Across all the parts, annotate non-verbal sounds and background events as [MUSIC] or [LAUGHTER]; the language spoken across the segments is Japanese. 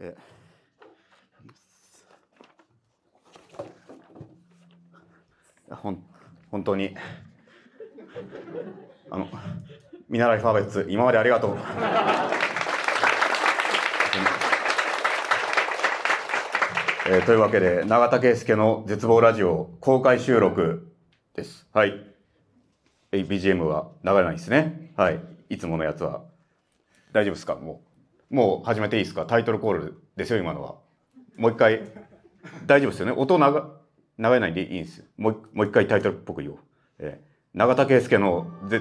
えほん本当にあの見習いファーベッツ今までありがとう。えーというわけで永田圭介の絶望ラジオ公開収録です。はい。BGM は流れないですね。はい。いつものやつは大丈夫ですか？もうもう始めていいですか？タイトルコールですよ今のは。もう一回。大丈夫ですよね？音流流れないんでいいんですよ。もう一もう一回タイトルっぽく言おう。えー永田圭介のぜ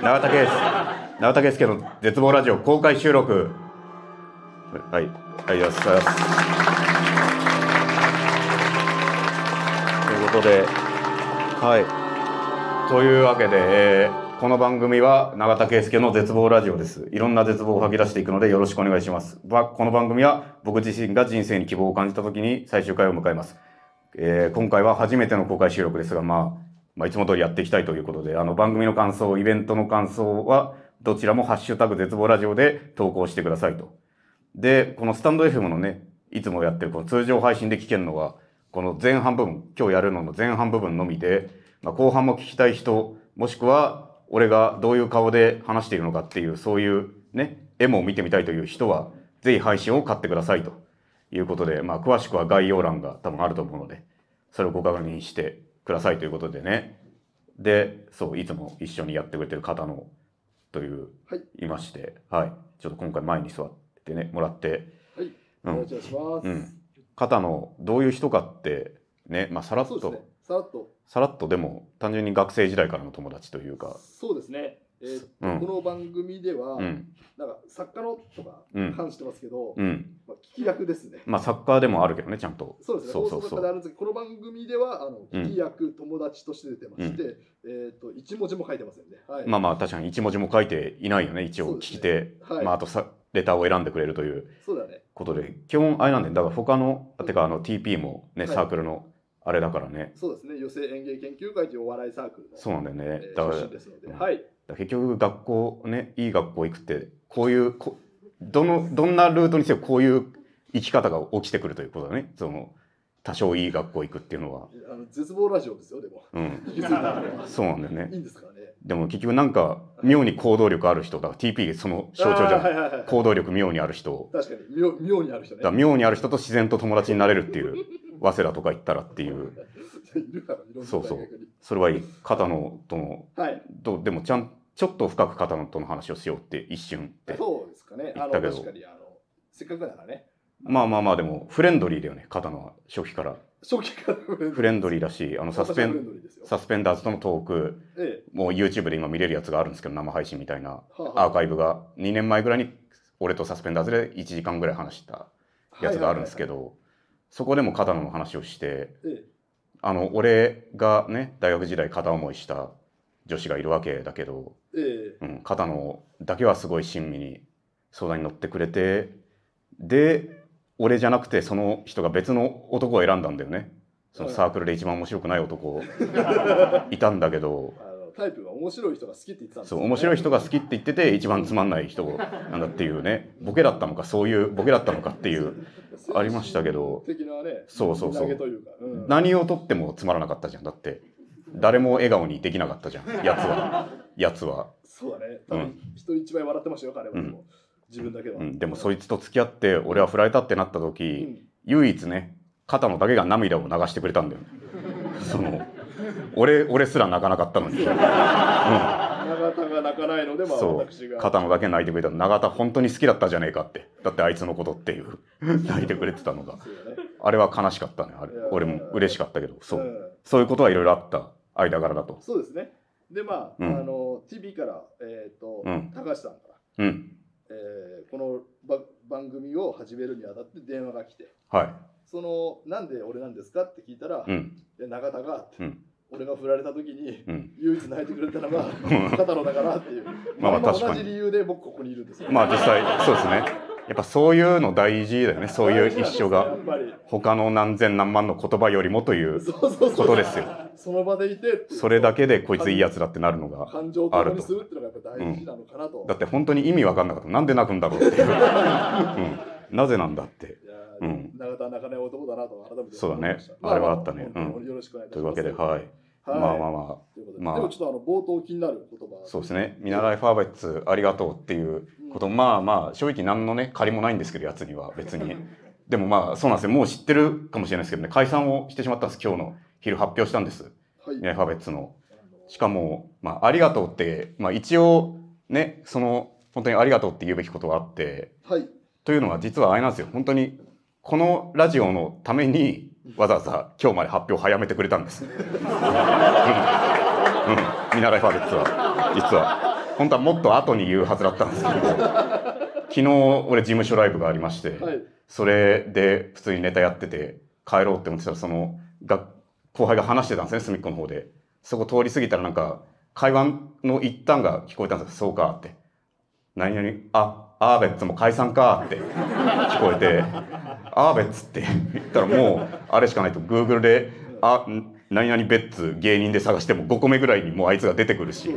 永田圭永田圭介の絶望ラジオ公開収録。はいありがとうございます。ということではい。というわけで、えーこの番組は永田圭介の絶望ラジオです。いろんな絶望を吐き出していくのでよろしくお願いします。この番組は僕自身が人生に希望を感じた時に最終回を迎えます。えー今回は初めての公開収録ですが、まあ、まあ、いつも通りやっていきたいということで、あの、番組の感想、イベントの感想は、どちらもハッシュタグ絶望ラジオで投稿してくださいと。で、このスタンド FM のね、いつもやってるこの通常配信で聞けるのは、この前半部分、今日やるのの前半部分のみで、まあ、後半も聞きたい人、もしくは、俺がどういう顔で話しているのかっていう、そういうね、絵も見てみたいという人は、ぜひ配信を買ってくださいということで、まあ、詳しくは概要欄が多分あると思うので、それをご確認してくださいということでね。で、そう、いつも一緒にやってくれてる方の、という、はいいまして、はい。ちょっと今回前に座ってね、もらって、はい、うんお願いします。うん。方のどういう人かって、ね、まあ、さらっと、ね。さらっと。さらっとでも、単純に学生時代からの友達というか、そうですね。えーうんこの番組では、うん、なんか作家のとかうん関してますけど、うん。まあ、聞き役ですね。まあ、サッカーでもあるけどね、ちゃんと。そうですね。そうそうそう放送作家であるんですけど、この番組ではあのうん聞き役、友達として出てまして、えっ、と一文字も書いてませんね。はい。まあまあ、確かに一文字も書いていないよね、一応聞き手。はいまあ、あとさ、レターを選んでくれるというそうだね。ことで、基本あれなんだよ。だから他の、あてかあの TP もね、はいサークルのあれだからね。そうですね。寄せ演芸研究会というお笑いサークルの、そうなんだよね。えーだから、出身ですので、うんはい。結局学校ね、いい学校行くって、こういう、こどの、どんなルートにせよこういう生き方が起きてくるということだね。その、多少いい学校行くっていうのは。あの絶望ラジオですよ。でも。うん。[LAUGHS] そうなんだよねいい。んですからね。でも結局なんか、妙に行動力ある人だから TP その象徴じゃない。あーはいはいはい。行動力妙にある人。確かに妙妙にある人ね。妙にある人と自然と友達になれるっていう、早稲田とか行ったらっていう、そうそうそれはいい。片野との、はい。とでもちゃん、ちょっと深く片野との話をしようって一瞬って。そうですかね。あの言ったけどせっかくだからね。まあまあまあでも、フレンドリーだよね、片野は初期から。初期からフレンドリーだし、あのサスペン。サスペンダーズとのトーク、えもう YouTube で今見れるやつがあるんですけど、生配信みたいなアーカイブが2年前ぐらいに俺とサスペンダーズで1時間ぐらい話したえ。やつがあるんですけど。ど、そこでも片野の話をして、えあの、俺がね、大学時代片思いした女子がいるわけだけど、え。えうん、片野だけはすごい親身に相談に乗ってくれて、で、俺じゃなくてその人が別の男を選んだんだよね。そのサークルで一番面白くない男 [LAUGHS] いたんだけどタイプが面白い人が好きって言ってたんですそう面白い人が好きって言ってて一番つまんない人なんだっていうねボケだったのかそういうボケだったのかっていうありましたけど。的なね。そうそうそう。うん。何をとってもつまらなかったじゃん。だって誰も笑顔にできなかったじゃんやつは。やつは、そうだね。多う分人一倍笑ってましたよ彼は。う。ん。でも自分だけは。うん、でもそいつと付き合って俺は振られたってなったう時、ん。唯一ね片野だけが涙を流してくれたんだよね。その俺俺すら泣かなかったのに、うん、永田が泣かないので、まあ私が。片野だけ泣いてくれた。の永田本当に好きだったじゃねえかって。だってあいつのことっていう。[LAUGHS] 泣いてくれてたのが。ね。あれは悲しかったね。あれ。俺も嬉しかったけど。そう、ん。そういうことはいろいろあった。間柄だと。そうですね。で、まあ、うん。あの、TV から、えっ、と、うん。高橋さんから、うん。えーこのば番組を始めるにあたって電話が来て、はい。その、なんで俺なんですかって聞いたら、うん。で永田がって、うん俺が振られた時に、うん。唯一泣いてくれたのがん。片野だからっていう、まあ同じ理由で僕ここにいるんですよ。まあ実際そうですね。やっぱそういうの大事だよね。そういう一緒が。他の何千何万の言葉よりもということですよ。その場でいてそれだけでこいついいやつだってなるのが感情を共にするっていうのがやっぱ大事なのかなと。だって本当に意味わかんなかった。なんで泣くんだろうっていう、[LAUGHS] うん、なぜなんだって。うん。ない男だなと改めてそうだね。あれはあったね。ま本当によろしくお願いします。というわけではい、はい。まあまあまということで。まあ。でもちょっとあの冒頭気になる言葉。あそうですね。見習いファーベッツありがとうっていうこと、まあまあ正直何のね借りもないんですけどやつには別に。[LAUGHS] でもまあそうなんですよ。もう知ってるかもしれないですけどね。解散をしてしまったんです。今日の昼発表したんです。はい。見習いファーベッツの。しかも、まあ、ありがとうって、まあ、一応ねその本当にありがとうって言うべきことがあって。はい。というのは実はあれなんですよ。本当にこのラジオのためにわざわざ今日まで発表を早めてくれたんです。うん、うん、見習いファーベッツは実は。本当はもっと後に言うはずだったんですけど。昨日俺事務所ライブがありまして、はい。それで普通にネタやってて帰ろうって思ってたらそのが後輩が話してたんですね隅っこの方で。そこ通り過ぎたらなんか会話の一端が聞こえたんですよ「そうか」って「何々あアーベッツも解散か」って聞こえて「アーベッツ」って [LAUGHS] 言ったらもうあれしかないと。Google で「あん何々ベッツ芸人で探しても5個目ぐらいにもうあいつが出てくるし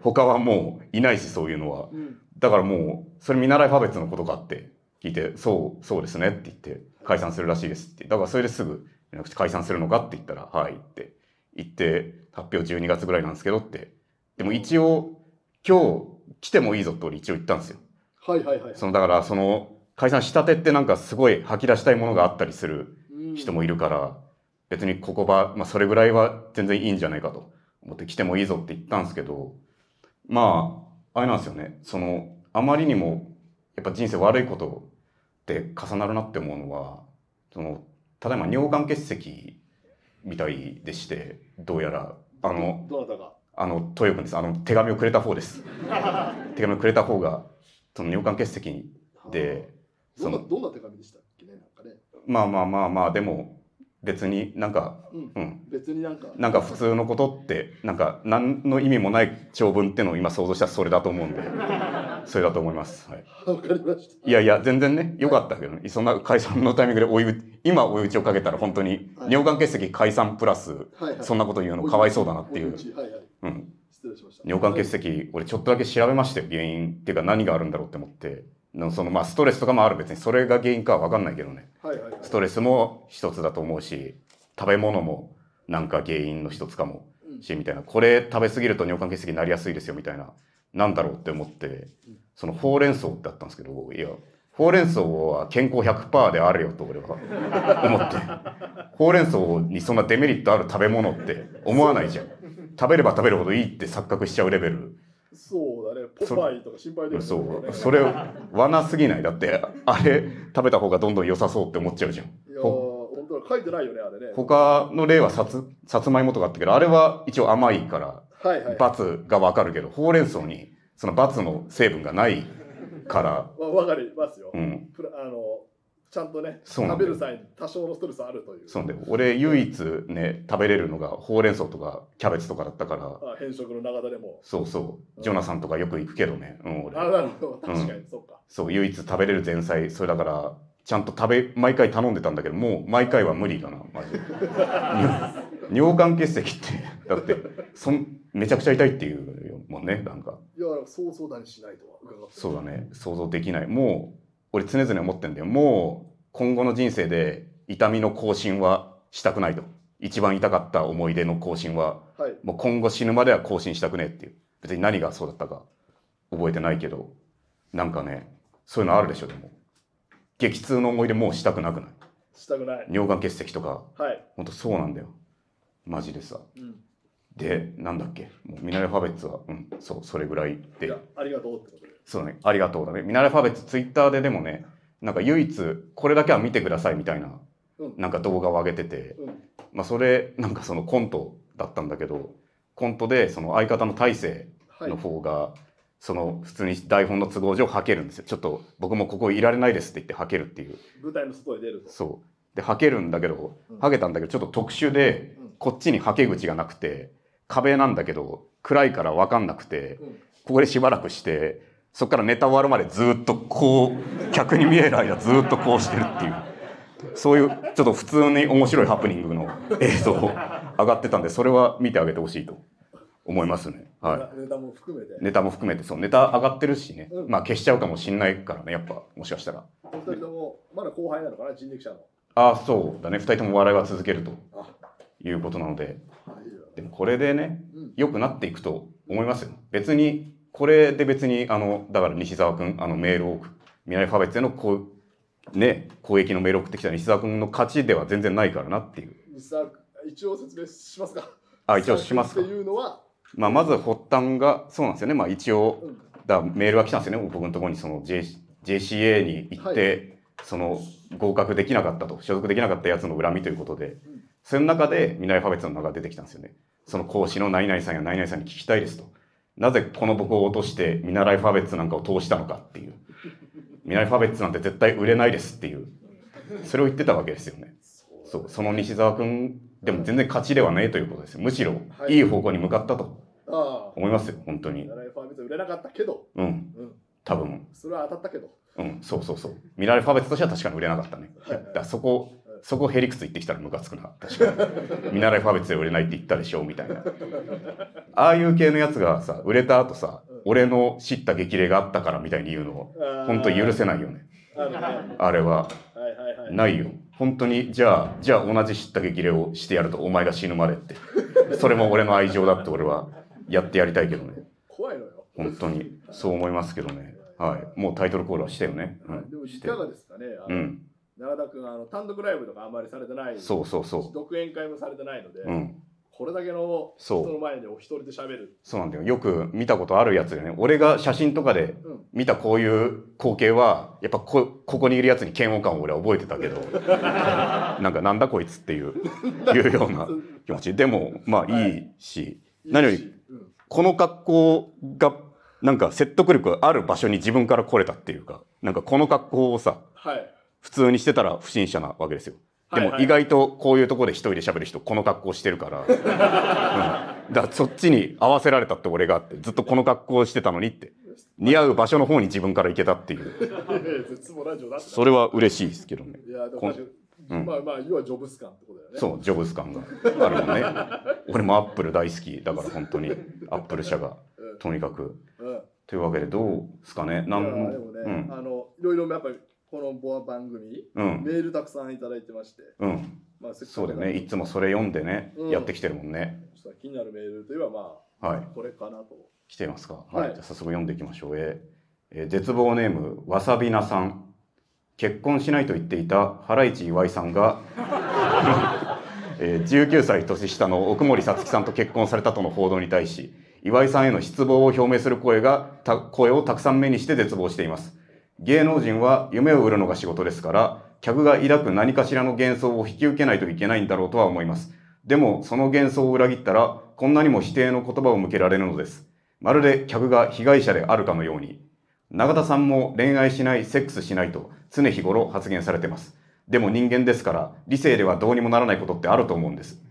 他はもういないしそういうのは。うんだからもうそれ見習いファーベッツのことかって聞いて「そうそうですね」って言って「解散するらしいです」って。だからそれですぐ連絡して解散するのかって言ったら「はい」って言って発表12月ぐらいなんですけどって。でも一応今日来てもいいぞって俺一応言ったんですよ。はいはいはい。そのだからその解散したてってなんかすごい吐き出したいものがあったりする人もいるから別にここば、まあ、それぐらいは全然いいんじゃないかと思って来てもいいぞって言ったんですけどまああれなんですよね。そのあまりにもやっぱ人生悪いことで重なるなって思うのはそのただいま尿管結石みたいでしてどうやらあのあの豊君です。あの手紙をくれた方です。[LAUGHS] 手紙をくれた方がその尿管結石でどんなどんな手紙でしたっけねなんかね。まあまあまあまあでも別になんかうん。うん。別になんか。なんか普通のことってなんか何の意味もない長文ってのを今想像したらそれだと思うんで [LAUGHS] それだと思います、はい、わかりました。いやいや全然ね良かったけどねそんな解散のタイミングで追い打今追い打ちをかけたら本当にはい。尿管結石解散プラスはいはい。そんなこと言うのかわいそうだなっていう。はいはい。うん、失礼しました。尿管結石俺ちょっとだけ調べましたよ原因っていうか何があるんだろうって思ってのそのまあストレスとかもある。別にそれが原因かは分かんないけどね。はいはいはい。ストレスも一つだと思うし食べ物もなんか原因の一つかもうんしみたいな。これ食べ過ぎると尿管結石になりやすいですよみたいな。なんだろうって思ってそのほうれん草ってあったんですけどいやほうれん草は健康100%であるよと俺は思って。[LAUGHS] ほうれん草にそんなデメリットある食べ物って思わないじゃん。食べれば食べるほどいいって錯覚しちゃうレベルポパイとか心配でそう。それ罠すぎない？だってあれ食べた方がどんどん良さそうって思っちゃうじゃん。いやー本当だ書いてないよねあれね。他の例はさつさつまいもとかあったけどあれは一応甘いからがわかるけどほうれん草にその罰の成分がないから。[LAUGHS] わわかりますよ、うん。あのちゃんとね食べる際に多少のストレスあるという。そうなんだよ。俺唯一ね食べれるのがほうれん草とかキャベツとかだったから。あ変色の長田でも。そうそう。ジョナサンとかよく行くけどね、うん、俺。あなるほど。確かに、そうか。そう唯一食べれる前菜。それだからちゃんと食べ毎回頼んでたんだけどもう毎回は無理だなマジで。尿 [LAUGHS] 尿管結石ってだってそんめちゃくちゃ痛いっていうもんねなんか。いやそう相談しないとは伺って。そうだね。想像できない。もう俺常々思ってんだよ。もう今後の人生で痛みの更新はしたくないと。一番痛かった思い出の更新ははい。もう今後死ぬまでは更新したくねえっていう。別に何がそうだったか覚えてないけどなんかねそういうのあるでしょでも。激痛の思い出もうしたくなくない？したくない。尿管結石とか。はい、ほんとそうなんだよ。マジでさ。うん、でなんだっけ？もうミナレファベッツはうんそうそれぐらいいでやありがとうってことでそうね。ありがとうだね。ミナレファベッツツイッターででもねなんか唯一これだけは見てくださいみたいなうん。なんか動画を上げててうん。まあそれなんかそのコントだったんだけどコントでその相方の大勢はい。の方が、その普通に台本の都合上はけるんですよ。ちょっと僕もここいられないですって言ってはけるっていう。舞台の外へ出ると。そう。ではけるんだけどうん。はけたんだけどちょっと特殊でうん。こっちにはけ口がなくて壁なんだけど暗いから分かんなくてうん。ここでしばらくしてそこからネタ終わるまでずっとこう客に見える間ずっとこうしてるっていう。そういうちょっと普通に面白いハプニングの映像上がってたんでそれは見てあげてほしいと思いますね。はい。ネタも含めて。ネタも含めてそう。ネタ上がってるしね、うん。まあ消しちゃうかもしんないからねやっぱもしかしたら。お二人ともまだ後輩なのかな人力車の。ああそうだね。2人とも笑いは続けるとあ。いうことなので。でもこれでねうん。良くなっていくと思いますよ。別にこれで別にあのだから西澤君あのメールを送未来ファベツへのこうね攻撃のメールを送ってきた西澤君の勝ちでは全然ないからなっていう。西澤君一応説明しますか？あ一応しますか。っていうのは、まあ、まず発端がそうなんですよね。まあ一応うん。だメールが来たんですよね。僕のところにその、J、JCA に行って、その合格できなかったと。所属できなかったやつの恨みということで、ん。その中で未来ファベツの名が出てきたんですよね。その講師の何々さんや何々さんに聞きたいですとなぜこの僕を落として見習いファベツなんかを通したのかっていう。見習いファベツなんて絶対売れないですっていう。それを言ってたわけですよね。そう。その西澤君でも全然勝ちではないということですよ。むしろはい。いい方向に向かったと思いますよ本当に。見習いファーベツ売れなかったけど、うん。うん、多分。それは当たったけど。うん、そうそうそう。ミラレファベツとしては確かに売れなかったね。はい。はいだそこ、そこヘリクツ言ってきたらムカつくな。確かに。ミナレファベツで売れないって言ったでしょみたいな。ああいう系のやつがさ、売れた後さ、俺の知った激励があったからみたいに言うの、本当許せないよね。あれは。はいはいはいないよ。本当に、じゃあ、じゃあ同じ知った激励をしてやるとお前が死ぬまでって。それも俺の愛情だって俺はやってやりたいけどね。怖いのよ本当に。そう思いますけどね。はい。もうタイトルコールはしてよね。うん。でもいかがですかねうん。永田君あの単独ライブとかあんまりされてないそうそうそ独演会もされてないので、う。うん。これだけの人の前でお一人で喋る。そうなんだよ。よく見たことあるやつだよね。俺が写真とかでうん。見たこういう光景は、やっぱこここにいるやつに嫌悪感を俺は覚えてたけど、[LAUGHS] なんかなんだこいつっていう、いうような気持ち。でも、まあいいし、何よりうん。この格好が、なんか説得力ある場所に自分から来れたっていうか、なんかこの格好をさ、はい普通にしてたら不審者なわけですよ。でも意外とこういうところで一人で喋る人この格好してるから、[LAUGHS] うん、だからそっちに合わせられたって俺があってずっとこの格好してたのにって。似合う場所の方に自分から行けたっていう。[LAUGHS] それは嬉しいですけどね。いやうん。まあまあ要はジョブス感ってことだよね。そうジョブズ感が。あるもんね。俺もアップル大好きだから本当に。アップル社が。うん。とにかく。うんというわけでどうですかね。いやなんでもね、うん。あのいろいろやっぱりこの番組、うんメールたくさんいただいてまして、うんまあ、せっかくそうだよねいつもそれ読んでね、うんやってきてるもんね気になるメールといえばまあ、はいこれかなと来ていますか？はいはい。じゃあ早速読んでいきましょう。えーえー絶望ネーム、わさびなさん。結婚しないと言っていたハライチ岩井さんが、えー19歳年下の奥森さつきさんと結婚されたとの報道に対し、岩井さんへの失望を表明する声がた声をたくさん目にして絶望しています。芸能人は夢を売るのが仕事ですから、客が抱く何かしらの幻想を引き受けないといけないんだろうとは思います。でも、その幻想を裏切ったら、こんなにも否定の言葉を向けられるのです。まるで客が被害者であるかのように。永田さんも恋愛しない、セックスしないと常日頃発言されてます。でも人間ですから、理性ではどうにもならないことってあると思うんです。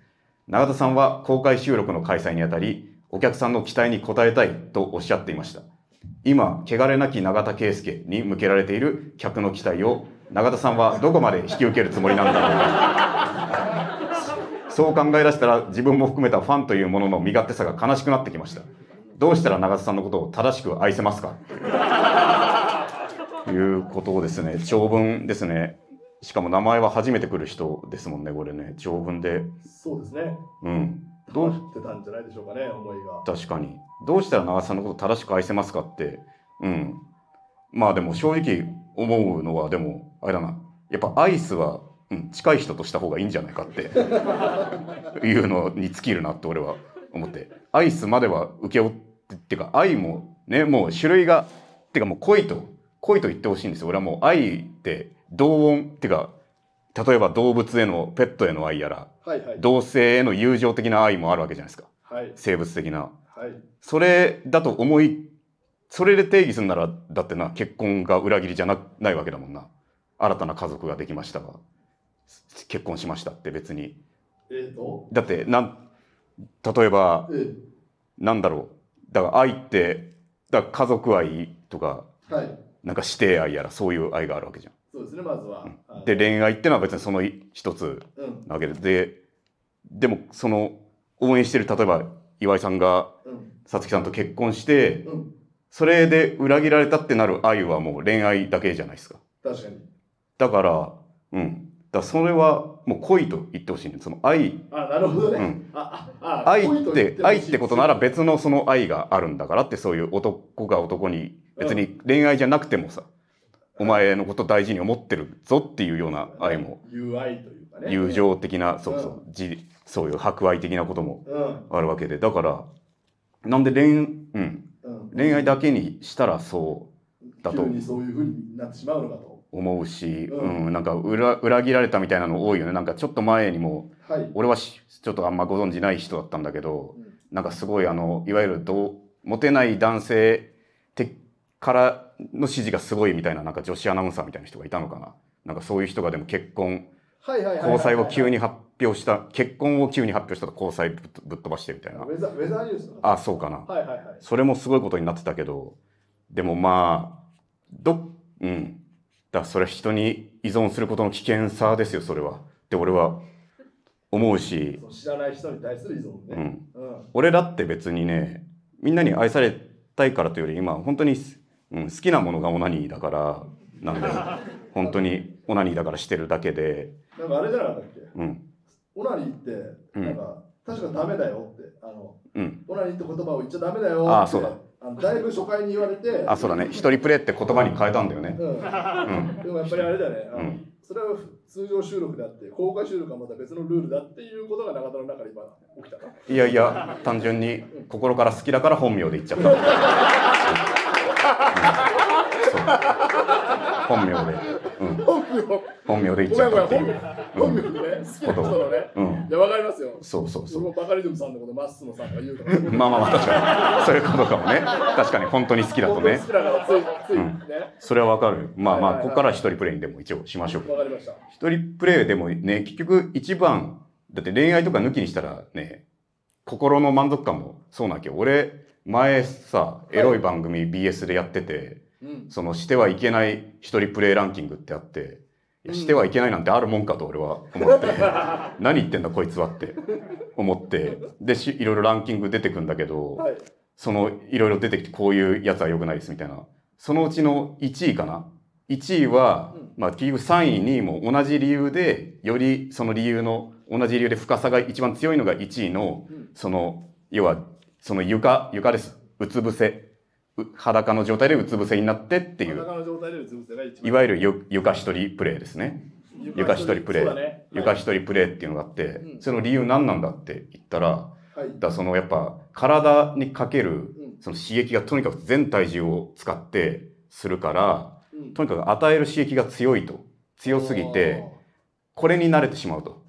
永田さんは公開収録の開催にあたり、お客さんの期待に応えたいとおっしゃっていました。今、汚れなき永田圭介に向けられている客の期待を、永田さんはどこまで引き受けるつもりなんだろうか。そう考え出したら自分も含めたファンというものの身勝手さが悲しくなってきました。どうしたら永田さんのことを正しく愛せますか？ということをですね、長文ですね。しかも名前は初めて来る人ですもんね、これね。長文で。そうですねうん。どう？溜まってたんじゃないでしょうかね思いが確かに。どうしたら長瀬さんのこと正しく愛せますかって。うん。まあでも正直思うのは、でも、あれだな。やっぱアイスは、うん、近い人とした方がいいんじゃないかって [LAUGHS] いうのに尽きるなって俺は思って。アイスまでは請け負って、ってか愛もね、もう種類が、っていうかもう恋と、恋と言ってほしいんですよ。俺はもう愛って同音、っていうか、例えば動物への、ペットへの愛やら、はいはい同性への友情的な愛もあるわけじゃないですか。はい生物的な。はい。それだと思い、それで定義するなら、だってな、結婚が裏切りじゃなないわけだもんな。新たな家族ができましたが、結婚しましたって別に。えーと？だって、なん、例えば、えなんだろう。だから愛って、だ家族愛とか、ーはい。なんか指定愛やらそういう愛があるわけじゃそうですねまずは、あのん。で、恋愛ってのは別にその一つうんなわけで、で、でもその応援してる、例えば岩井さんがうん。さつきさんと結婚して、うん。それで裏切られたってなる愛はもう恋愛だけじゃないですか。確かに。だからうん。だそれはもう恋と言ってほしいね。その愛。あ、なるほどね。うん。あ、あ、あ愛って愛ってことなら別のその愛があるんだからってそういう男が男に別に恋愛じゃなくてもさ、お前のこと大事に思ってるぞっていうような愛も。友愛というかね。友情的なそうそうじそういう博愛的なこともうん。あるわけでだからなんで恋,、うん、うん。恋愛だけにしたらそうだと急にそういうふうになってしまうのかと。思うし、ううんんなんか裏裏切られたみたいなの多いよねなんかちょっと前にもはい。俺はしちょっとあんまご存じない人だったんだけどうんなんかすごいあのいわゆるどうモテない男性てからの指示がすごいみたいななんか女子アナウンサーみたいな人がいたのかななんかそういう人がでも結婚。交際を急に発表した結婚を急に発表したと交際ぶっ飛ばしてみたいな。ウェザー、ニュースの？あそうかな。はいはいはい。それもすごいことになってたけどでもまあどうん。だそれは人に依存することの危険さですよそれは。って俺は思うし、知らない人に対する依存うね。ん、うん。俺だって別にねみんなに愛されたいからというより今本当に、うん、好きなものがオナニーだからなんだよ。[LAUGHS] 本当にオナニーだからしてるだけで、なんかあれじゃなかったっけ？うん。オナニーって、うん。なんか、確かダメだよって、あの、うん、オナニーって言葉を言っちゃダメだよって、あそうだ。あのだいぶ初回に言われて、あそうだね。一人プレイって言葉に変えたんだよね。うん。うん。でもやっぱりあれだよね、あのうん。それは通常収録であって、公開収録はまた別のルールだっていうことが永田の中で今起きたな。いやいや単純に心から好きだから本名で言っちゃった。うん。本名で、うん、本名、で言っごちゃったっていう。本名、でね、好きな人のね、うん、いや、わかりますよ。そうそうそう。バカリズムさんのこと、マッスノさんが言うから。まあまあまあ確かにそういうことかもね。[LAUGHS] 確かに本当に好きだとね好。きだからつい、つい、うんね。それはわかる。まあまあはいはいはいここから一人プレイにでも一応しましょう。わかりました。一人プレイでもね結局一番だって恋愛とか抜きにしたらね心の満足感もそうなわけよ俺前さエロい番組 BS でやってて、うん。そのしてはいけない一人プレイランキングってあってしてはいけないなんてあるもんかと俺は思って。[LAUGHS] 何言ってんだこいつはって思って。でしいろいろランキング出てくんだけど、はい。そのいろいろ出てきてこういうやつは良くないですみたいな。そのうちの1位かな。1位は、うん。まあ結局3位2位も同じ理由でよりその理由の同じ理由で深さが一番強いのが1位のうん。その要はその床床です。うつ伏せ。う裸の状態でうつ伏せになってっていう裸の状態でうつ伏せが一番。いわゆるゆ床一人プレイですね床一人プレイ。床一人プレイっていうのがあって、うんその理由何なんだって言ったらはい。だそのやっぱ体にかけるうん。その刺激がとにかく全体重を使ってするからうんとにかく与える刺激が強いと強すぎてこれに慣れてしまうと。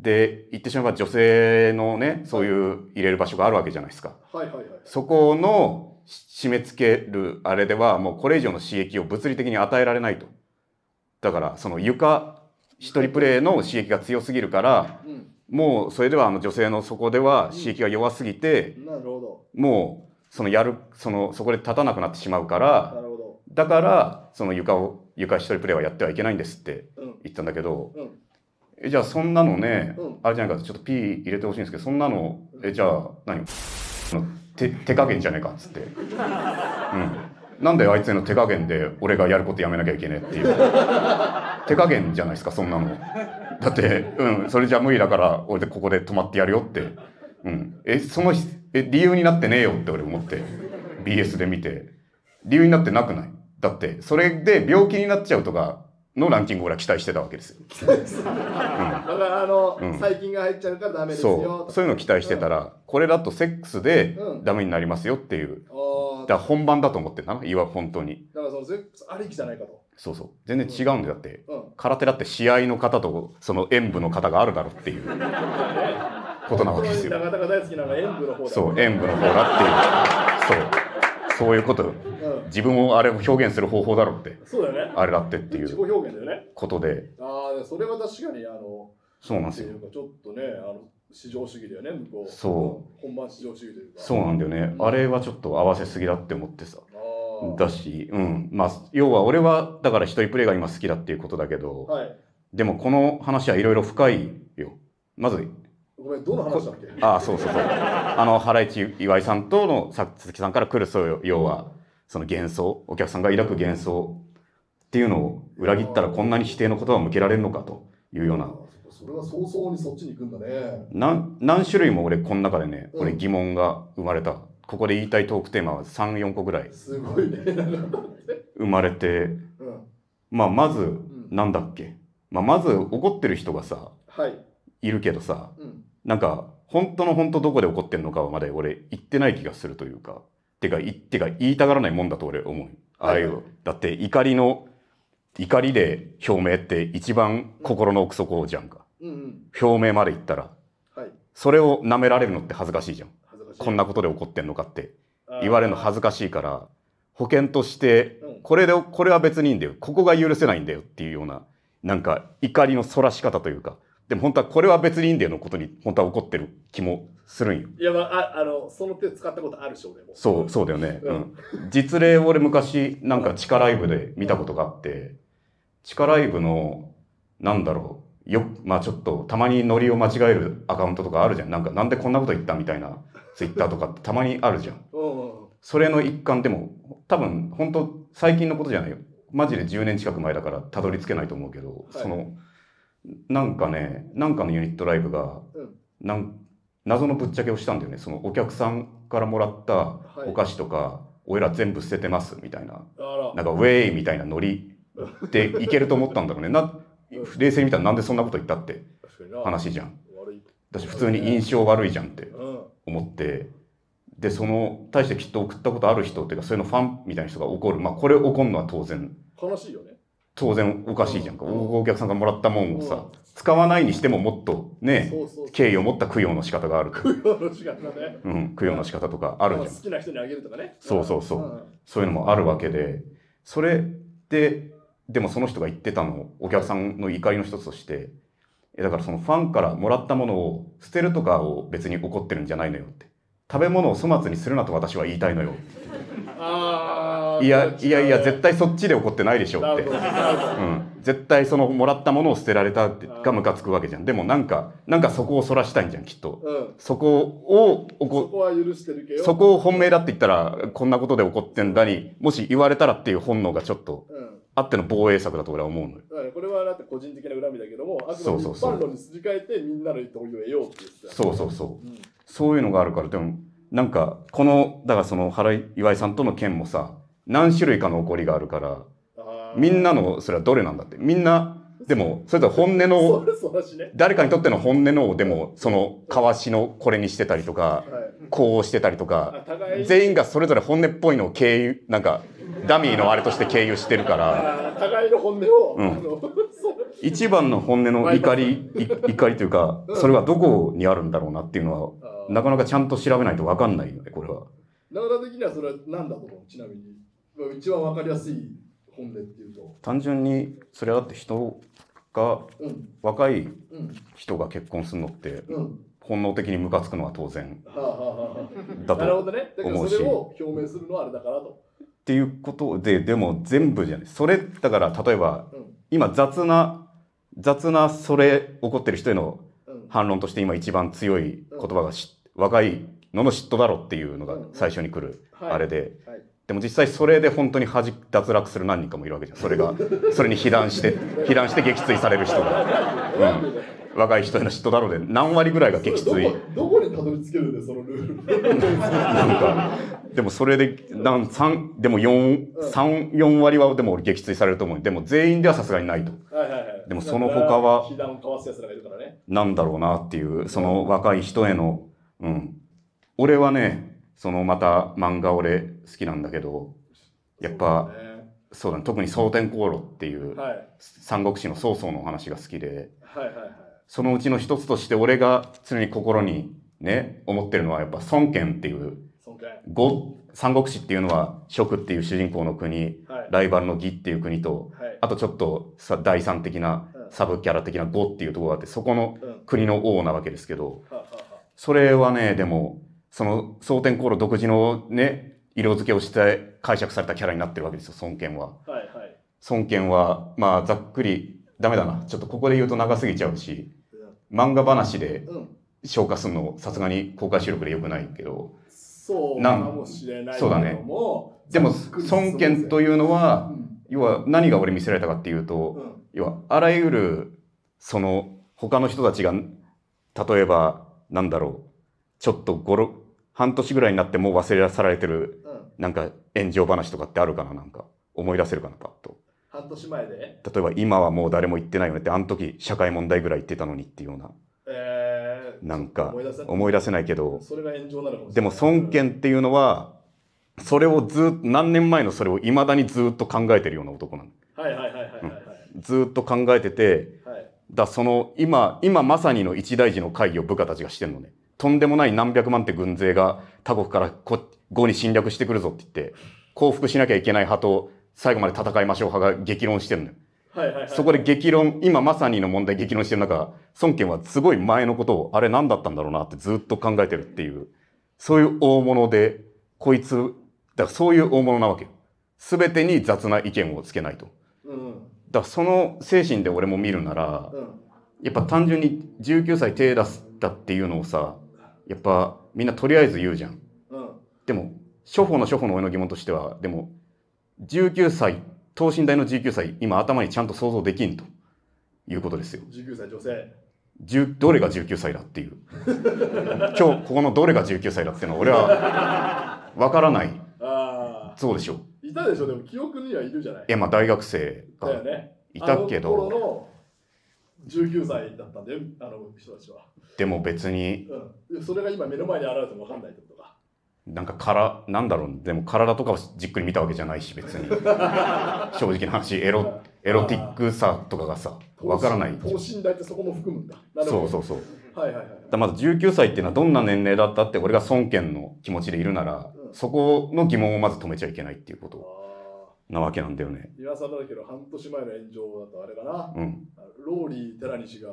で言ってしまえば女性のねそういう入れる場所があるわけじゃないですか。はいはいはい。そこのし締め付けるあれではもうこれ以上の刺激を物理的に与えられないと。だからその床一人プレイの刺激が強すぎるからうん。もうそれではあの女性のそこでは刺激が弱すぎてなるほど。もうそのやるそのそこで立たなくなってしまうかならるほど。だからその床を床一人プレイはやってはいけないんですってうん。言ったんだけどうん。えじゃあそんなのね、うん。あれじゃないかちょっと P 入れてほしいんですけどそんなのえじゃあ何？の手手加減じゃねえかっつって、うん、なんであいつへの手加減で俺がやることやめなきゃいけねえっていう。手加減じゃないですかそんなの。だってうん。それじゃ無理だから俺でここで止まってやるよって、うん、えそのえ理由になってねえよって俺思って。BS で見て。理由になってなくない？だってそれで病気になっちゃうとかのランキングを俺は期待してたわけですよ。だからあの、うん。細菌が入っちゃうからダメですよ。そう。そういうのを期待してたら、これだとセックスでうん。ダメになりますよっていう。ああ。だ本番だと思ってんだないわ本当に。だからそのセックスありきじゃないかと。そうそう。全然違うんだよだって。うん。空手だって試合の方とその演舞の方があるだろうっていう。ことなわけですよ。永田が大好きなのは演舞の方だ。そう演舞の方だっていう。そう。そういうことうん。自分をあれを表現する方法だろうってそうだよね。あれだってっていう自己表現だよね。ことでああ、それは確かにあの、そうなんですよちょっとね、あの市場主義だよね、向こう。。そう本番市場主義というか。そうなんだよねあれはちょっと合わせすぎだって思ってさだし、うん。まあ、要は俺は、だから一人プレイが今好きだっていうことだけど、はい。でもこの話はいろいろ深いよ。まず、ごめん、どの話だっけ？ああ、そうそうそう。あの、ハライチ岩井さんとのさ鈴木さんから来る、そういう要は、その幻想、お客さんが抱く幻想っていうのを裏切ったらこんなに否定の言葉を向けられるのかというようなあそれは早々にそっちに行くんだね。何何種類も俺この中でねうん俺疑問が生まれたここで言いたいトークテーマは34個ぐらいすごいね。生まれてうん。まあまずんなんだっけ、まあ、まず怒ってる人がさはい。いるけどさうん。なんか本当の本当どこで怒ってんのかまで俺言ってない気がするというかてかいてか言いたがらないもんだと俺思う。ああいう、はい。はいだって怒りの怒りで表明って一番心の奥底じゃんか。うんうん。表明まで言ったら。はい。それを舐められるのって恥ずかしいじゃん。こんなことで怒ってんのかって。言われるの恥ずかしいから保険としてうん。これでこれは別にいいんだよ。ここが許せないんだよっていうようななんか怒りのそらし方というか。でも本当はこれは別にいいんだよのことに本当は怒ってる気もするんよ。いや、まあ、ああの、その手使ったことあるでしょ、でも。そうそうだよね、ううん。ん、実例俺昔なんか地下ライブで見たことがあって地下ライブのなんだろうよまあちょっとたまにノリを間違えるアカウントとかあるじゃん。なんかなんでこんなこと言ったみたいなツイッターとかってたまにあるじゃん。うんうん。それの一環でも多分本当最近のことじゃないよ。マジで10年近く前だからたどり着けないと思うけど、はい。そのなんかねなんかのユニットライブが、うん。なん謎のぶっちゃけをしたんだよねそのお客さんからもらったはいお菓子とか、俺ら全部捨ててますみたいな。なんかウェイみたいなノリでいけると思ったんだろうねな冷静に見たらなんでそんなこと言ったって。話じゃん。私普通に印象悪いじゃんってうん。思ってでその対してきっと送ったことある人っていうかそういうのファンみたいな人が怒るまあこれ怒るのは当然悲しいよね。当然おかしいじゃんか、うん。おお客さんがもらったもんをさ、うん。使わないにしてももっとね。敬意を持った供養の仕方があると、供養の仕方ね。うん、供養の仕方とかあるじゃん。好きな人にあげるとかね。そうそうそう。ん。そういうのもあるわけで。それででもその人が言ってたのお客さんの怒りの一つとしてえだからそのファンからもらったものを捨てるとかを別に怒ってるんじゃないのよって。食べ物を粗末にするなと私は言いたいのよああ。いやいやいや絶対そっちで怒ってないでしょって。うん、絶対そのもらったものを捨てられたってがムカつくわけじゃんでもなんかなんかそこをそらしたいんじゃんきっとうん。そこをおそここは許してるけど。そこを本命だって言ったらこんなことで怒ってんだにもし言われたらっていう本能がちょっとうん。あっての防衛策だと俺は思うのよだからこれはだって個人的な恨みだけども、あくまで一般論にすり替えてみんなの同意を得ようってそうそうそううん。そういうのがあるからでもなんかこのだからその原岩井さんとの件もさ何種類かの怒りがあるからみんなのそれはどれなんだって。みんなでもそれと本音の。誰かにとっての本音のをでもそのかわしのこれにしてたりとかはい。こうしてたりとか全員がそれぞれ本音っぽいのを経由なんかダミーのあれとして経由してるから。互いの本音を、一番の本音の怒りい怒りというかそれはどこにあるんだろうなっていうのはなかなかちゃんと調べないと分かんないよねこれは。中田的にはそれは何だと思う？ちなみに。まあ一番わかりやすい本音っていうと。単純にそれはだって人がうん。若いうん。人が結婚するのってうん。本能的にムカつくのは当然だと思うし表明するのはあれだからと。っていうことででも全部じゃないそれだから例えばうん。今雑な雑なそれ怒ってる人へのうん。反論として今一番強い言葉がし若いのの嫉妬だろっていうのが最初に来るはいあれではい。でも実際それで本当に恥脱落する何人かもいるわけじゃん。それが [LAUGHS] それに被弾して被弾して撃墜される人が、うん、若い人への嫉妬だろうで。何割ぐらいが撃墜？どこにたどり着けるんだよ、そのルール。なんかでもそれでなん三でも434割はでも撃墜されると思う。でも全員ではさすがにないと。はいはいはい。でもその他は。なんだろうなっていうその若い人へのうん。俺はねそのまた漫画俺好きなんだけどやっぱそうだね特に蒼天航路っていうはい。三国志の曹操の話が好きで。そのうちの一つとして俺が常に心にね思ってるのはやっぱ孫権っていう三国志っていうのは蜀っていう主人公の国はい。ライバルの義っていう国とはい。あとちょっとさ第三的なうんサブキャラ的な呉っていうところがあってそこの国の王なわけですけどそれはねでもその蒼天航路独自のね色付けをして解釈されたキャラになってるわけですよ孫権は。あはいはい。孫権はまあざっくりダメだなちょっとここで言うと長すぎちゃうし漫画話でうん。消化するのさすがに公開収録でよくないけどそうかもしれないけそうだね。でも孫権というのはうん要は何が俺見せられたかっていうと、うん要はあらゆるその他の人たちが例えばなんだろうちょっと5、6半年ぐらいになってもう忘れ去られてるうん。なんか炎上話とかってあるかななんか。思い出せるかなパッと。半年前で、例えば今はもう誰も言ってないよねってあの時社会問題ぐらい言ってたのにっていうような。えー、なんか思い出せない。けど。それが炎上なのかもしでも孫権っていうのはそれをずっと何年前のそれをいまだにずっと考えてるような男なの。はいはいはいはいはいはい。ずっと考えててはい。だその今今まさにの一大事の会議を部下たちがしてるのねとんでもない何百万って軍勢が他国からこ後に侵略してくるぞって言って降伏しなきゃいけない派と最後まで戦いましょう派が激論してるのよはいはいはいそこで激論、今まさにの問題激論してる中、孫権はすごい前のことを、あれ何だったんだろうなってずっと考えてるっていう、そういう大物で、こいつ、だからそういう大物なわけよ。すべてに雑な意見をつけないと。うんだからその精神で俺も見るなら、うんやっぱ単純に19歳手出したっていうのをさ、やっぱみんなとりあえず言うじゃん。うんでも、処方の処方の俺の疑問としては、でも、19歳、等身大の19歳、今頭にちゃんと想像できんということですよ。19歳女性10どれが19歳だっていう。[LAUGHS] 今日ここのどれが19歳だっていうのは俺は分からない。ああそうでしょ。いたでしょ？でも記憶にはいるじゃないいや、まあ大学生がいたけど、の19歳だったんだよあの人たちは、でも別に。うん、でそれが今目の前に現れても分かんないってことか。なんかから、なんだろう、でも体とかをじっくり見たわけじゃないし、別に。[LAUGHS] 正直な話、エロ、エロティックさとかがさ、分からない。等身大ってそこも含むんだ。そうそうそう。はいはいはいだまず19歳っていうのはどんな年齢だったって俺が孫権の気持ちでいるなら、うん。そこの疑問をまず止めちゃいけないっていうこと。あなわけなんだよね。ー今更だけど半年前の炎上だとあれかなうん。ローリー寺西が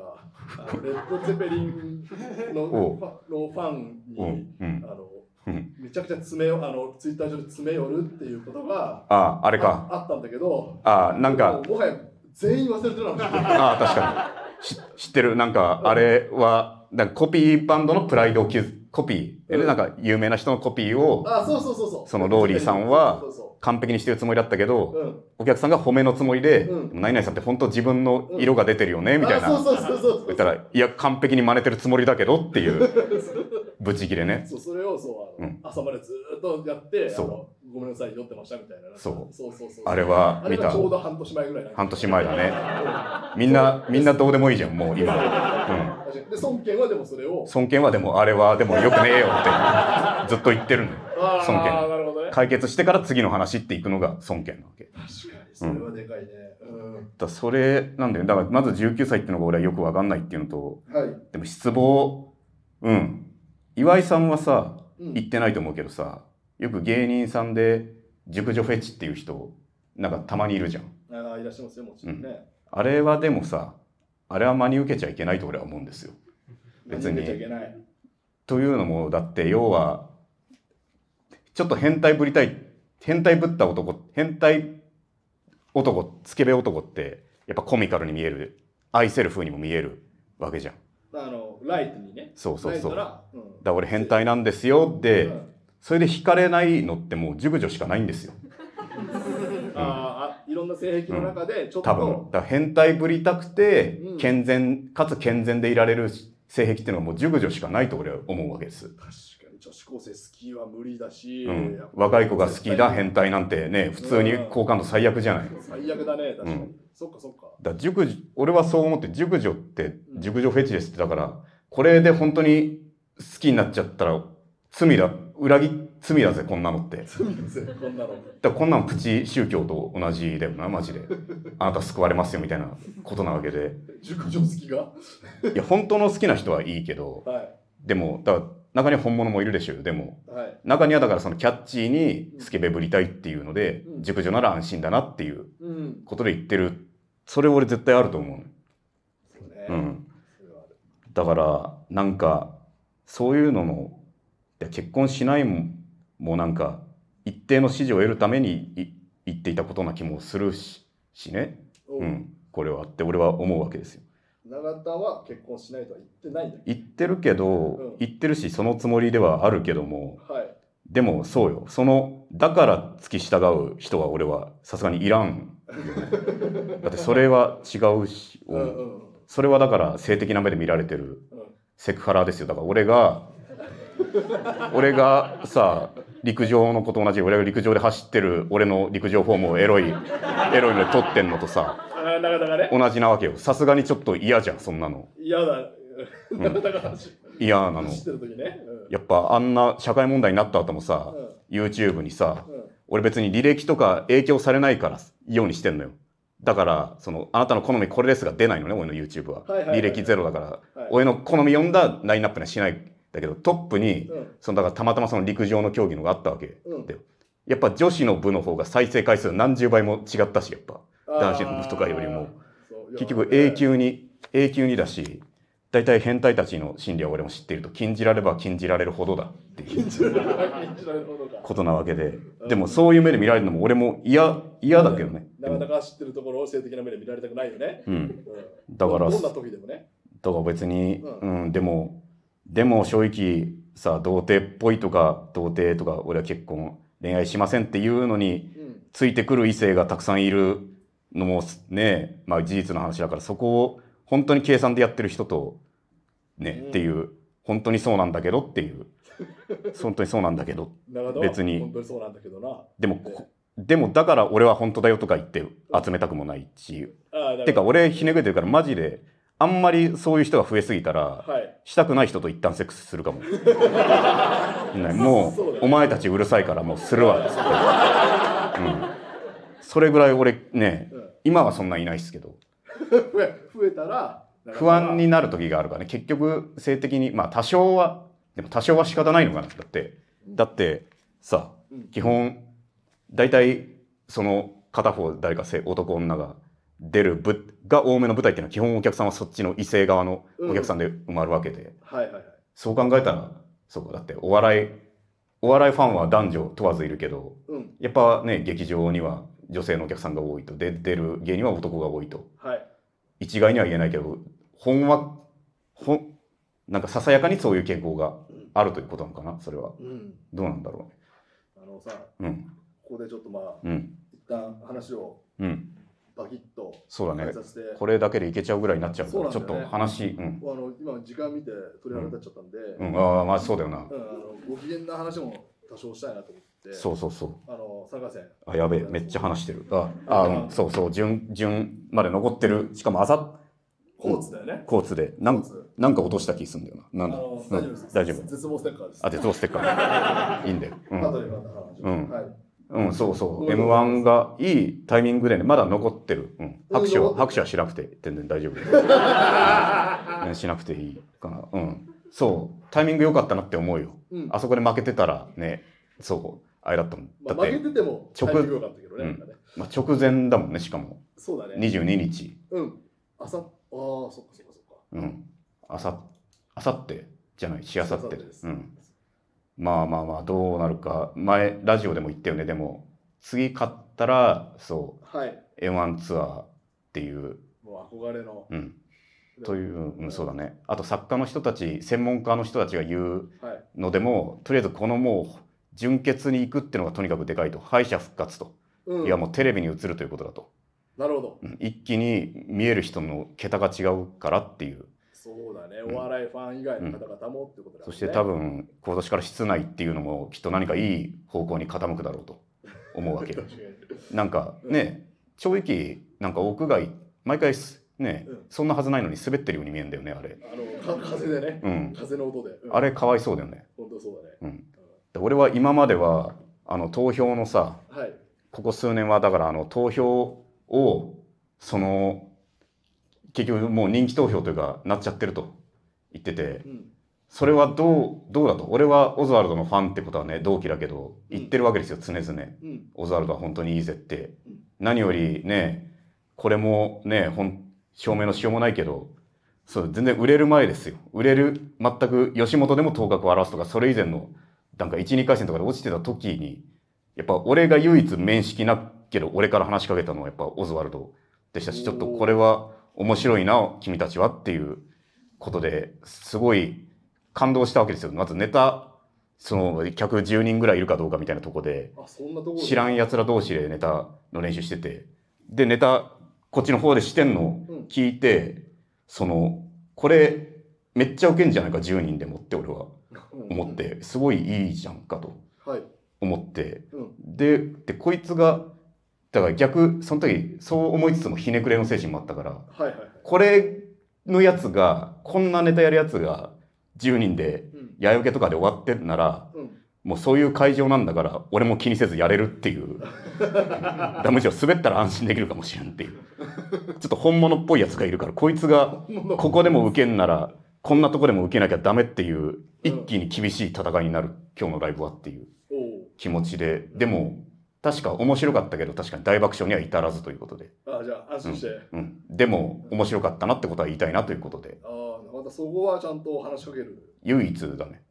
レッド・ゼペリンののファンに、うん。うん。あのうん。めちゃくちゃ詰めよあのツイッター上で詰め寄るっていうことがああ、あれか。ああったんだけどああ、なんかも、はや全員忘れてるのかああ、確かに。し知ってる？なんか、あれは、なんかコピーバンドのプライドを傷コピー。えうんなんか、有名な人のコピーをあそうそうそうそうそのローリーさんはそうそ完璧にしてるつもりだったけうど、うん。お客さんが褒めのつもりで、うん。何々さんって本当自分の色が出てるよね、みたいな。あそうそうそうそう。言ったら、いや、完璧に真似てるつもりだけどっていう、ブチギレね。そうそれをそうあの、うん。朝までずーっとやってそう。ごめんなさい酔ってましたみたいな。そう。そうそうそうあれは見た。がちょうど半年前ぐらい半年前だね。[LAUGHS] みんな、みんなどうでもいいじゃん、もう今。う。ん。で孫権はでもそれを。尊敬はでも、あれはでもよくねえよって、ずっと言ってるのよ。あ孫権解決してから次の話っていくのが尊敬なわけ。確かにそれはでかいねうん、らそれなんだよ。だからまず19歳っていうのが俺はよくわかんないっていうのと、はい、でも失望、うん。岩井さんはさ、うん言ってないと思うけどさ、よく芸人さんで熟女フェチっていう人、なんかたまにいるじゃん。ああいらっしゃいますよもちろんね、あれはでもさ、あれは真に受けちゃいけないと俺は思うんですよ。別に逃げちゃいけないというのも、だって要は、ちょっと変態ぶりたい、変態ぶった男、変態男、スケベ男って、やっぱコミカルに見える、愛せる風にも見える。わけじゃん。だかあのライトにね。そうそうそう。ライトなうんら俺変態なんですよ。で、うん。それで惹かれないのってもう熟女しかないんですよ。[LAUGHS] ああいろんな性癖の中でちょっと、多分。だ変態ぶりたくてうん、健全、かつ健全でいられる性癖っていうのはもう熟女しかないと俺は思うわけです。確かに女子高生好きは無理だし、うん。若い子が好きだ変態なんてね普通に好感度最悪じゃない、だか最悪だね確かに、うん。そっかそっか。ら熟女俺はそう思って熟女って熟女フェチですってだからこれで本当に好きになっちゃったら罪だ裏切罪だぜこんなのって。罪ですよこんなの。らこんなのプチ宗教と同じだよなマジで。[LAUGHS] あなた救われますよみたいなことなわけで。熟女好きが？いや本当の好きな人はいいけどはでもだから中には本物もいるでしょでも。いはい。中にはだからそのキャッチーにスケベぶりたいっていうのでうん。熟女なら安心だなっていううん。ことで言ってる。それ俺絶対あると思ううね、うん。だからなんかそういうのの結婚しないももうなんか一定の支持を得るためにい言っていたことな気もするししね、おう。ん、これはって俺は思うわけですよ。永田は結婚しないとは言ってないんだけ言ってるけど、うん。言ってるしそのつもりではあるけどもどはい。でもそうよ。そのだから付き従う人は俺はさすがにいらん [LAUGHS] だってそれは違うし、うん。うん。それはだから性的な目で見られてるうん。セクハラですよ。だから俺が [LAUGHS] 俺がさ陸上のこと同じ俺が陸上で走ってる俺の陸上フォームをエロいエロいので撮ってんのとさなかなかね。同じなわけよ。さすがにちょっと嫌じゃんそんなの。嫌だ。なかなか走嫌なの。走ってる時ね。うん。やっぱあんな社会問題になった後もさ、YouTube にさうん。俺別に履歴とか影響されないからようにしてんのよ。だからそのあなたの好みこれですが出ないのね俺の YouTube は,、はいはいはい履歴ゼロだから、はい。俺の好み読んだラインナップにはしないんだけどトップに、うん。そのだからたまたまその陸上の競技のがあったわけ、うん。でやっぱ女子の部の方が再生回数何十倍も違ったしやっぱ男子の部とかよりも。結局永久に永久にだし大体変態たちの心理は俺も知っていると。禁じられば禁じられるほどだっていう。ことなわけで。でもそういう目で見られるのも俺も嫌嫌だけどね。なかなか知ってるところを性的な目で見られたくないよね。うん。うん。だからどんな時でもね。だから別に、ううん、でも、でも正直さ、童貞っぽいとか、童貞とか、俺は結婚、恋愛しませんっていうのに、うん。ついてくる異性がたくさんいるのもね、まあ事実の話だから、そこを本当に計算でやってる人と、ね、うん。っていう、本当にそうなんだけどっていう、本当にそうなんだけど、[LAUGHS] 別に。本当にそうなんだけどな。でも、こでもだから俺は本当だよとか言って集めたくもないし、ああてか俺ひねくれてるからマジで、あんまりそういう人が増えすぎたら、はい。したくない人と一旦セックスするかも。[LAUGHS] ねもそうだね。う、お前たちうるさいからもうするわっつって。うん。それぐらい俺ねうん、今はそんないないですけど、増え増えたら不安になる時があるからね、結局性的に、まあ多少は、でも多少は仕方ないのかな。だって、だってさうん、基本、大体その片方誰かせ男女が出る部が多めの舞台っていうのは基本お客さんはそっちの異性側のお客さんで埋まるわけで、はいはいはい。そう考えたら、そうか、だってお笑い、お笑いファンは男女問わずいるけど、うん。やっぱね、劇場には女性のお客さんが多いと、で出る芸人は男が多いと。はい一概には言えないけど、本は、ほん、なんかささやかにそういう傾向があるということなのかな、それは。うんどうなんだろあのさうね。ここでちょっとまあうん。うん。一旦話をうん。バキッとそうだねこれだけでいけちゃうぐらいになっちゃうから、ちょっと話、うん。あの今時間見て鳥肌立っちゃったんで、うん、ああ、まあそうだよな。うんあのご機嫌な話も多少したいなと思ってそうそうそう。あの参加戦あ、やべえ、めっちゃ話してる。あ、あ、うん、そうそう、順、順まで残ってる。しかも、あさ、コーツだよね、コーツで、なんなんか落とした気すんだよな。なんだ？大丈夫です、大丈夫？絶望ステッカーですあ、鉄道ステッカー。[LAUGHS] いいんだよ。うん。後でまた話うんはいうん、そうそう。うん M1 がいいタイミングでね、まだ残ってる。うん。拍手は、拍手はしなくて、全然大丈夫。ね [LAUGHS] しなくていいかな。うん。そう。タイミング良かったなって思うよ。うんあそこで負けてたら、ね、そう。あれだったもん。まあ、負けてても直タイミング良かったけどね,、うんねまあ、直前だもんね、しかも。そうだね22日。うんあさああそっかそっかそっかうん。あさ、あさってじゃない、しあさってうん。まあまあまあ、どうなるか。前、ラジオでも言ったよね。でも、次勝ったら、そう、はい M1 ツアーっていう、もう憧れのうん。という、うん、そうだね。あと作家の人たち、専門家の人たちが言うはいのでも、とりあえずこのもう、純潔に行くっていうのがとにかくでかいと。敗者復活と。うんいやもうテレビに映るということだと。なるほどうん一気に見える人の桁が違うからっていう。そうだね、うんお笑いファン以外の方々もってことだよね、そして多分、今年から室内っていうのもきっと何かいい方向に傾くだろうと思うわけ。[LAUGHS] なんかね、正直、なんか屋外、毎回すね、うんそんなはずないのに滑ってるように見えるんだよね、あれ。あのか風でね、うん。風の音で、うんあれかわいそうだよね。本当そうだね、うん。で俺は今までは、あの、投票のさ、はい。ここ数年はだからあの投票をその結局もう人気投票というかなっちゃってると言っててうん。それはどうどうだと？俺はオズワルドのファンってことはね同期だけど言ってるわけですよ常々。うん。オズワルドは本当にいいぜって。うん。何よりねこれもねほん証明のしようもないけどそう全然売れる前ですよ。売れる全く吉本でも頭角を現すとかそれ以前のなんか12回戦とかで落ちてた時にやっぱ俺が唯一面識なけど俺から話しかけたのはやっぱオズワルドでしたしちょっとこれは面白いな君たちはっていうことですごい感動したわけですよ。まずネタその客10人ぐらいいるかどうかみたいなとこで知らん奴ら同士でネタの練習しててでネタこっちの方でしてんの聞いて、そのこれめっちゃウケんじゃないか10人でもって俺は。うん。思って。すごいいいじゃんかと。はい。思って。うん。ででこいつがだから逆その時そう思いつつもひねくれの精神もあったからこれのやつがこんなネタやるやつが10人でうん。やよけとかで終わってんならうん。もうそういう会場なんだから俺も気にせずやれるっていう。[LAUGHS] だむしろ滑ったら安心できるかもしれんっていう。ちょっと本物っぽいやつがいるからこいつがここでも受けんならこんなとこでも受けなきゃダメっていう一気に厳しい戦いになる今日のライブはっていう気持ちで。でも確か面白かったけど確かに大爆笑には至らずということで、あじゃあ安心して、うん、でも面白かったなってことは言いたいなということで。ああまたそこはちゃんと話しかける。唯一だね。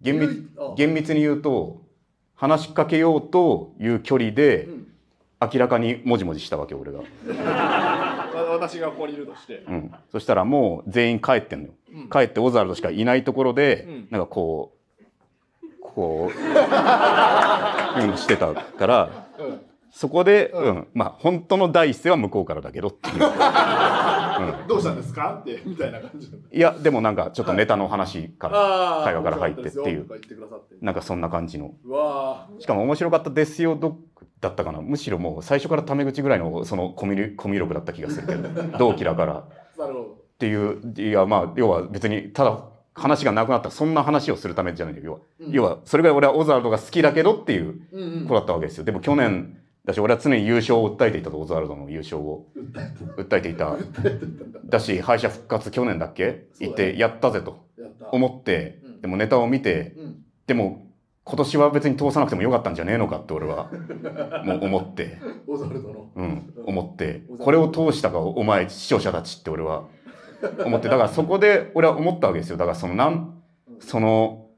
厳密厳密に言うと話しかけようという距離でうん。明らかにもじもじしたわけ俺が、わ [LAUGHS] 私がここにいるとして。うん、そしたらもう全員帰ってんのよ。うん。帰ってオザールドしかいないところで、うん。なんかこうこうい [LAUGHS] うのしてたからうん。そこで、ううん。まあ本当の第一声は向こうからだけどっていう、[LAUGHS] どうしたんですかってみたいな感じ。いやでもなんかちょっとネタの話から、ああ会話から入ってっていう。なんかそんな感じの。しかも面白かったですよどだったかな。むしろもう最初からタメ口ぐらいのそのコミュコミュ力だった気がするけど。[LAUGHS] 同期だから。っていういやまあ要は別にただ話がなくなった。そんな話をするためじゃないよ。要は、うん。要はそれぐらい俺はオザワルドが好きだけどっていう子だったわけですよ。でも去年だし俺は常に優勝を訴えていたとオザワルドの優勝を。訴えていた。だ。し敗者復活去年だっけ？行ってやったぜと思ってうん。でもネタを見てうん。でも今年は別に通さなくてもよかったんじゃねえのかって俺は [LAUGHS] もう思って。オザルドの。うん、[LAUGHS] 思って。うんこれを通したかお前視聴者たちって俺は。思って。だからそこで俺は思ったわけですよ。だからそのなんその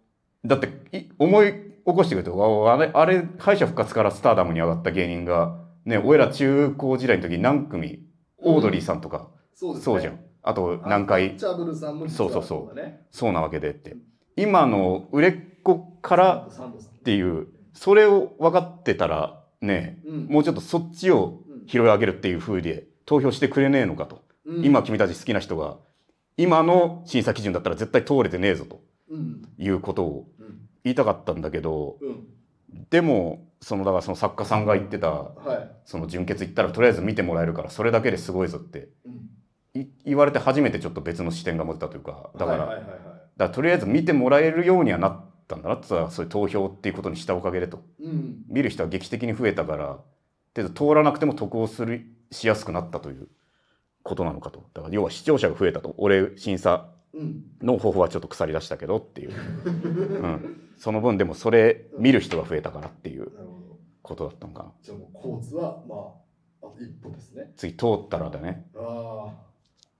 だってい思い起こしてくるとわあれあれ敗者復活からスターダムに上がった芸人がね俺ら中高時代の時何組？オードリーさんとか、そうですね。そうじゃん。あと何回？チャブルさんも実はそうそうそう。そうなわけでって。今の売れっ子からっていうそれを分かってたらねうん。もうちょっとそっちを拾い上げるっていう風で投票してくれねえのかと、うん。今君たち好きな人が今の審査基準だったら絶対通れてねえぞとうん。いうことをうん。言いたかったんだけどうん。でもそのだからその作家さんが言ってたはい。その純潔言ったらとりあえず見てもらえるからそれだけですごいぞってうん。い言われて初めてちょっと別の視点が持てたというかだから,、はいはいはいはい。だからとりあえず見てもらえるようにはなったんだなってさそういう投票っていうことにしたおかげでと。うん。見る人は劇的に増えたからで通らなくても得をするしやすくなったということなのかと。だから要は視聴者が増えたと。俺審査うん。の方法はちょっと腐り出したけどっていう、[LAUGHS] うん、その分でもそれ見る人が増えたからっていうことだったのかな。じゃあもうコーツはまああと一歩ですね。次通ったらだね。あ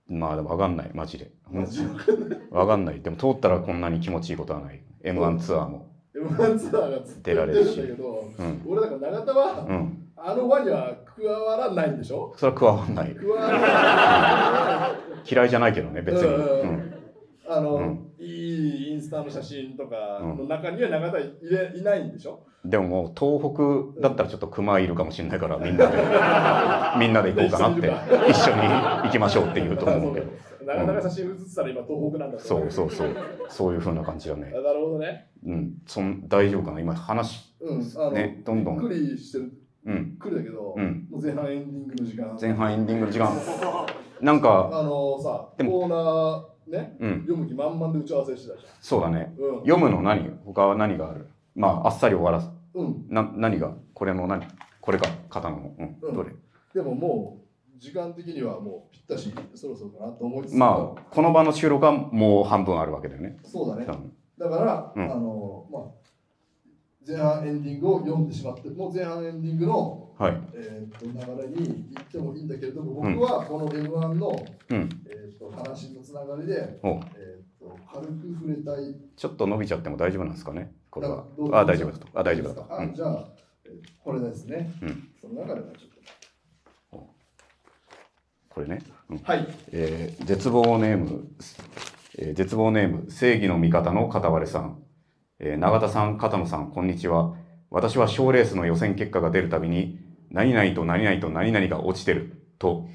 まあでも分かんない。マジで。あマジで分かんない。でも通ったらこんなに気持ちいいことはない m 1ツアーも。M1 ツアーがずっと出られるし。うん。俺だから永田はうん。あの輪には加わらないんでしょ？それは加わんない。加わらない。嫌いじゃないけどね別に、うんうんあの、うん。いいインスタの写真とかうんの中には永田いれいないんでしょ？でももう東北だったらちょっと熊いるかもしれないからみんなで [LAUGHS] みんなで行こうかなって。一緒に行きましょうって言うと思うけど [LAUGHS] 永田が写真写ってたら今東北なんだとそ思う。そうそうそう。いう風な感じだね。あなるほどね。うん。そん大丈夫かな？今話うん。あの、ねどんどん。びっくりしてる。うん。くりだけど、うん。前半エンディングの時間。前半エンディングの時間。[LAUGHS] なんかあのさコーナーねうん。読む気満々で打ち合わせしてたじそうだね。ゃんうん。読むの何？他は何がある？まああっさり終わらす。うん。な何が？これの何？これか肩のうん。うん。どれ？でももう時間的にはもうぴったしそろそろかなと思いつつ。まあこの場の収録はもう半分あるわけだよね。そうだね。だから、うん。あのまあ前半エンディングを読んでしまってもう前半エンディングの、はい。えー、と流れに行ってもいいんだけれども僕はこの m 1の、うん。えー、と話のつながりで、おう。えー、と軽く触れたい。ちょっと伸びちゃっても大丈夫なんですかね？これは。あ大丈夫だと。あ大丈夫だと、うんあじゃあ、えーこれですね、うん。その中ではちょっこれね、うん。とはい。えー絶望ネーム、えー絶望ネーム正義の味方の片割れさん、えー永田さん片野さんこんにちは。私は賞レースの予選結果が出るたびに何々と何々と何々が落ちてると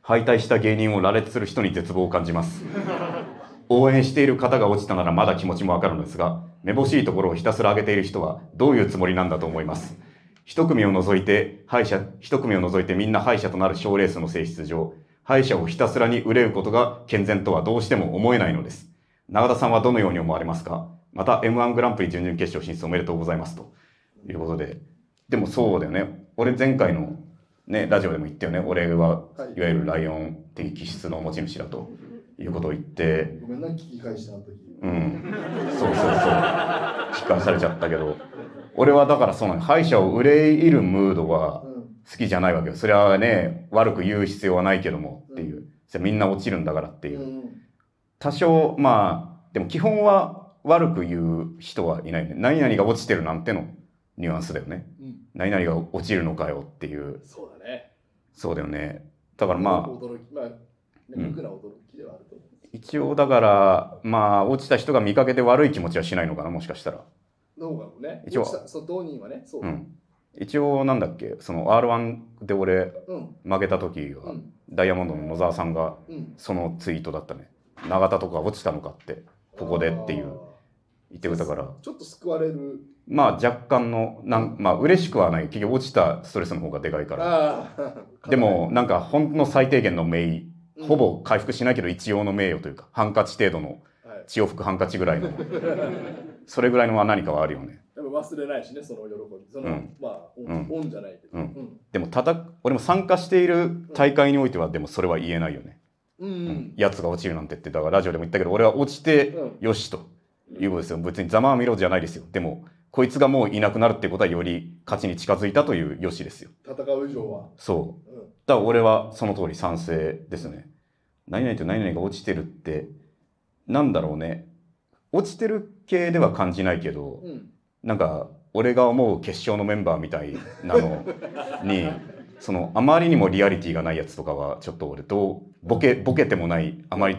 敗退した芸人を羅列する人に絶望を感じます。[LAUGHS] 応援している方が落ちたならまだ気持ちもわかるのですがめぼしいところをひたすら上げている人はどういうつもりなんだと思います？一組を除いて敗者一組を除いてみんな敗者となる賞レースの性質上敗者をひたすらに憂うことが健全とはどうしても思えないのです。永田さんはどのように思われますか？また M1 グランプリ準々決勝進出おめでとうございますと。いうことで。でもそうだよね。俺前回のねラジオでも言ったよね。俺ははい。いわゆるライオン的気質の持ち主だと。いうことを言って。ごめんな、聞き返した時。うん。そうそうそう。聞かされちゃったけど俺はだからそうなの敗者を憂いるムードはうん。好きじゃないわけよ。それはね悪く言う必要はないけどもっていう。それみんな落ちるんだからっていう。うん。多少まあでも基本は悪く言う人はいないよね。何々が落ちてるなんてのニュアンスだよね。うん。何々が落ちるのかよっていう。そうだね。そうだよね。だからまあ驚き、まあ、ね、うん。無垢な驚きではあると思う。一応だからまあ落ちた人が見かけて悪い気持ちはしないのかなもしかしたらどうかもね。一応そう、当人はね、そう。う。ん一応なんだっけその r 1で俺うん。負けた時は、うん。ダイヤモンドの野沢さんがうん。そのツイートだったね永田とか落ちたのかってここでっていう言ってくれたからちょっと救われる。まあ若干のなんまあ嬉しくはない結局落ちたストレスの方がでかいからああ。[LAUGHS] でもなんかほんの最低限の名誉うん、ほぼ回復しないけど一応の名誉というかハンカチ程度のはい。血を吹くハンカチぐらいの。それぐらいのは何かはあるよね。でも忘れないしね、その喜び。その、うん。まあ、オうん。じゃないけど。うん。でもたた俺も参加している大会においてはでもそれは言えないよね、うん。やつが落ちるなんてってだからラジオでも言ったけど俺は落ちてうん。よしということですよ。別にざまあみろじゃないですよ。でもこいつがもういなくなるってことはより勝ちに近づいたというよしですよ。戦う以上は。そう。うん。だから俺はその通り賛成ですね。何々と何々が落ちてるってなんだろうね落ちてる系では感じないけどうん。なんか俺が思う決勝のメンバーみたいなのに [LAUGHS] そのあまりにもリアリティがないやつとかはちょっと俺どうボケボケてもないあまり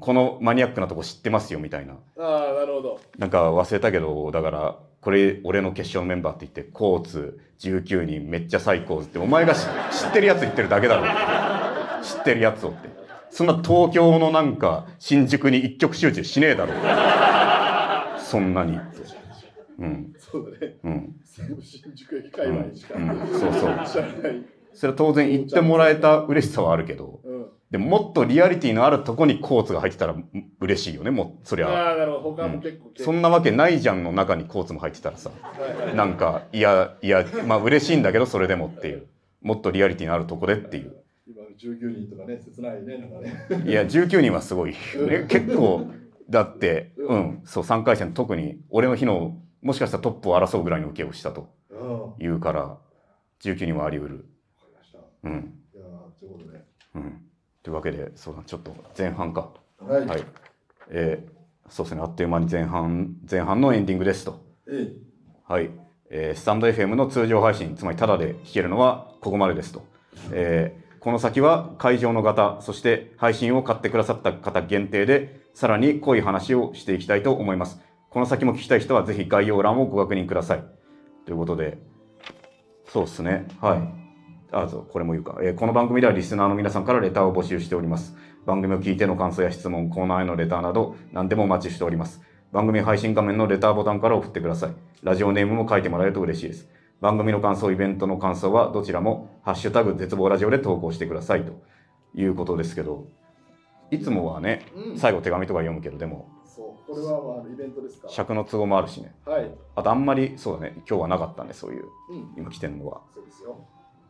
このマニアックなとこ知ってますよみたいなああ、なるほど。なんか忘れたけどだからこれ俺の決勝のメンバーって言ってコーツ19人めっちゃ最高ってお前が知知ってるやつ言ってるだけだろ知ってるやつをってそんな東京のなんか新宿に一極集中しねえだろそんなにうん。そうだね。うん。新宿駅界隈にしか、うん。うん。そうそう。それは当然言ってもらえた嬉しさはあるけどうん。でももっとリアリティのあるとこにコーツが入ってたらうん嬉しいよねもうそりゃ。ああ、なるほど。他も結構、そんなわけないじゃんの中にコーツも入ってたらさはいはい。なんかいやいやまあ嬉しいんだけどそれでもっていう。もっとリアリティのあるとこでっていう。今19人とかね、切ないね、なんかね。いや19人はすごい、ね、結構だってうん。そう3回戦特に俺の日のもしかしたらトップを争うぐらいの受けをしたというから19人はあり得る。うん。ということで。うん。というわけでそうだちょっと前半か。はい。はい。えーそうですねあっという間に前半前半のエンディングですと。えはい、えースタンド FM の通常配信つまりタダで聞けるのはここまでですと、えーこの先は会場の方そして配信を買ってくださった方限定でさらに濃い話をしていきたいと思います。この先も聞きたい人はぜひ概要欄をご確認ください。ということでそうですね。はい。あそうこれも言うか、えーこの番組ではリスナーの皆さんからレターを募集しております。番組を聞いての感想や質問コーナーへのレターなど何でもお待ちしております。番組配信画面のレターボタンから送ってください。ラジオネームも書いてもらえると嬉しいです。番組の感想イベントの感想はどちらも「ハッシュタグ絶望ラジオ」で投稿してくださいということですけどいつもはねうん最後手紙とか読むけどでもそう。これはまあイベントですか？尺の都合もあるしねはい。あとあんまりそうだね今日はなかったねそういううん。今来てるのはそうですよ。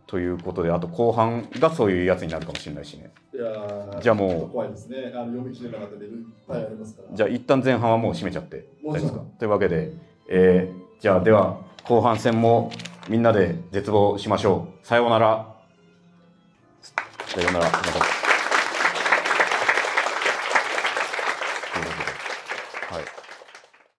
ということであと後半がそういうやつになるかもしれないしねいやーじゃあもうちょっと怖いですね。あの読み切れなかったメールいっぱいありますから。じゃあ一旦前半はもう締めちゃってもちろん大丈夫ですか？というわけで、えーじゃあでは後半戦もみんなで絶望しましょう。さようなら。さようなら。